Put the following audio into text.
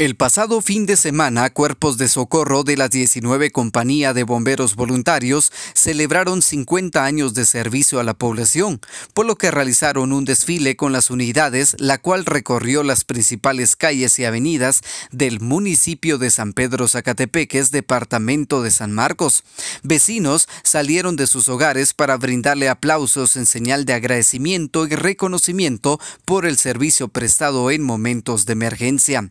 El pasado fin de semana, cuerpos de socorro de las 19 compañías de bomberos voluntarios celebraron 50 años de servicio a la población, por lo que realizaron un desfile con las unidades, la cual recorrió las principales calles y avenidas del municipio de San Pedro Zacatepeques, departamento de San Marcos. Vecinos salieron de sus hogares para brindarle aplausos en señal de agradecimiento y reconocimiento por el servicio prestado en momentos de emergencia.